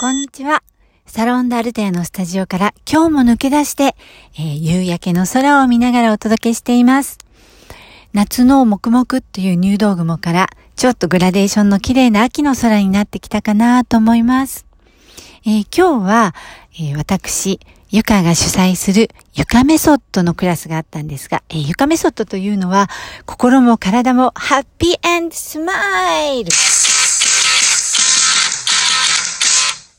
こんにちは。サロンダルテアのスタジオから今日も抜け出して、えー、夕焼けの空を見ながらお届けしています。夏の黙々っていう入道雲からちょっとグラデーションの綺麗な秋の空になってきたかなと思います。えー、今日は、えー、私、ゆかが主催するゆかメソッドのクラスがあったんですが、えー、ゆかメソッドというのは心も体もハッピースマイル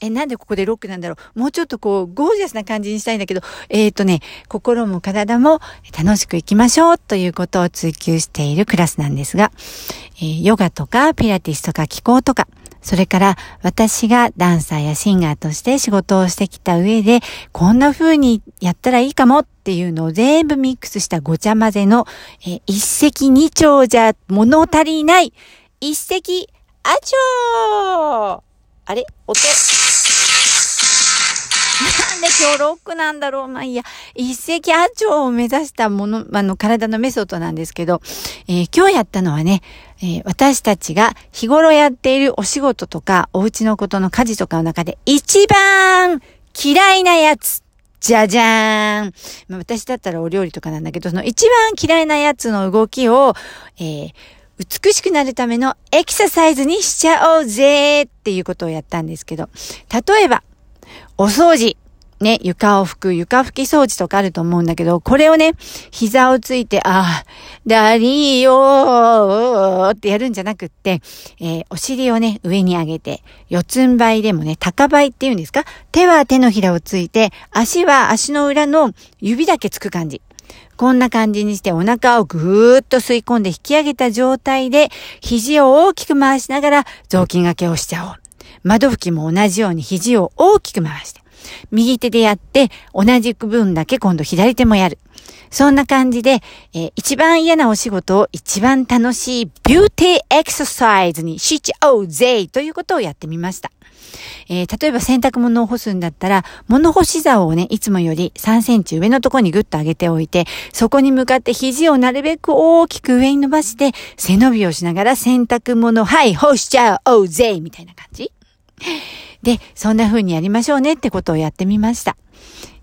え、なんでここでロックなんだろう？もうちょっとこう、ゴージャスな感じにしたいんだけど、えっ、ー、とね、心も体も楽しく行きましょうということを追求しているクラスなんですが、えー、ヨガとかピラティスとか気候とか、それから私がダンサーやシンガーとして仕事をしてきた上で、こんな風にやったらいいかもっていうのを全部ミックスしたごちゃ混ぜの、えー、一石二鳥じゃ物足りない、一石あちょーあれ？音？なんで今日ロックなんだろうまあいいや。一石二鳥を目指したもの、あの、体のメソッドなんですけど、えー、今日やったのはね、えー、私たちが日頃やっているお仕事とか、お家のことの家事とかの中で一番嫌いなやつ。じゃじゃーん。まあ、私だったらお料理とかなんだけど、その一番嫌いなやつの動きを、えー、美しくなるためのエクササイズにしちゃおうぜっていうことをやったんですけど、例えば、お掃除。ね、床を拭く、床拭き掃除とかあると思うんだけど、これをね、膝をついて、ああ、ダリーよーってやるんじゃなくって、えー、お尻をね、上に上げて、四つん這いでもね、高這いって言うんですか？手は手のひらをついて、足は足の裏の指だけつく感じ。こんな感じにしてお腹をぐーっと吸い込んで引き上げた状態で、肘を大きく回しながら雑巾掛けをしちゃおう。窓拭きも同じように肘を大きく回して、右手でやって、同じ分だけ今度左手もやる。そんな感じで、えー、一番嫌なお仕事を一番楽しいビューティーエクササイズにしちゃおうぜということをやってみました。えー、例えば洗濯物を干すんだったら、物干し竿をね、いつもより3センチ上のところにグッと上げておいて、そこに向かって肘をなるべく大きく上に伸ばして、背伸びをしながら洗濯物、はい、干しちゃおうぜみたいな感じで、そんな風にやりましょうねってことをやってみました。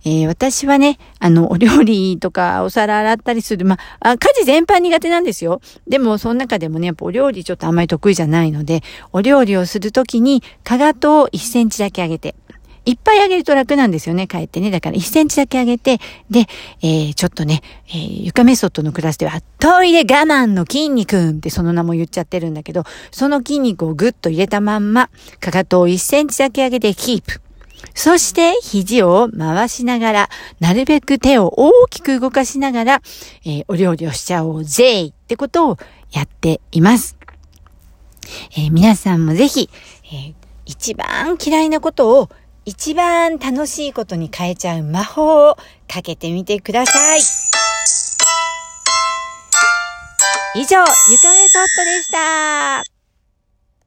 えー、私はね、あの、お料理とかお皿洗ったりする、まあ、家事全般苦手なんですよ。でも、その中でもね、やっぱお料理ちょっとあんまり得意じゃないので、お料理をするときに、かがとを1センチだけ上げて、いっぱい上げると楽なんですよね、帰ってね。だから1センチだけ上げて、で、えー、ちょっとね、えー、床メソッドのクラスでは、トイレ我慢の筋肉ってその名も言っちゃってるんだけど、その筋肉をぐっと入れたまんま、かかとを1センチだけ上げてキープ。そして肘を回しながら、なるべく手を大きく動かしながら、えー、お料理をしちゃおうぜってことをやっています。えー、皆さんもぜひ、えー、一番嫌いなことを一番楽しいことに変えちゃう魔法をかけてみてください。以上、ゆかめソットでした。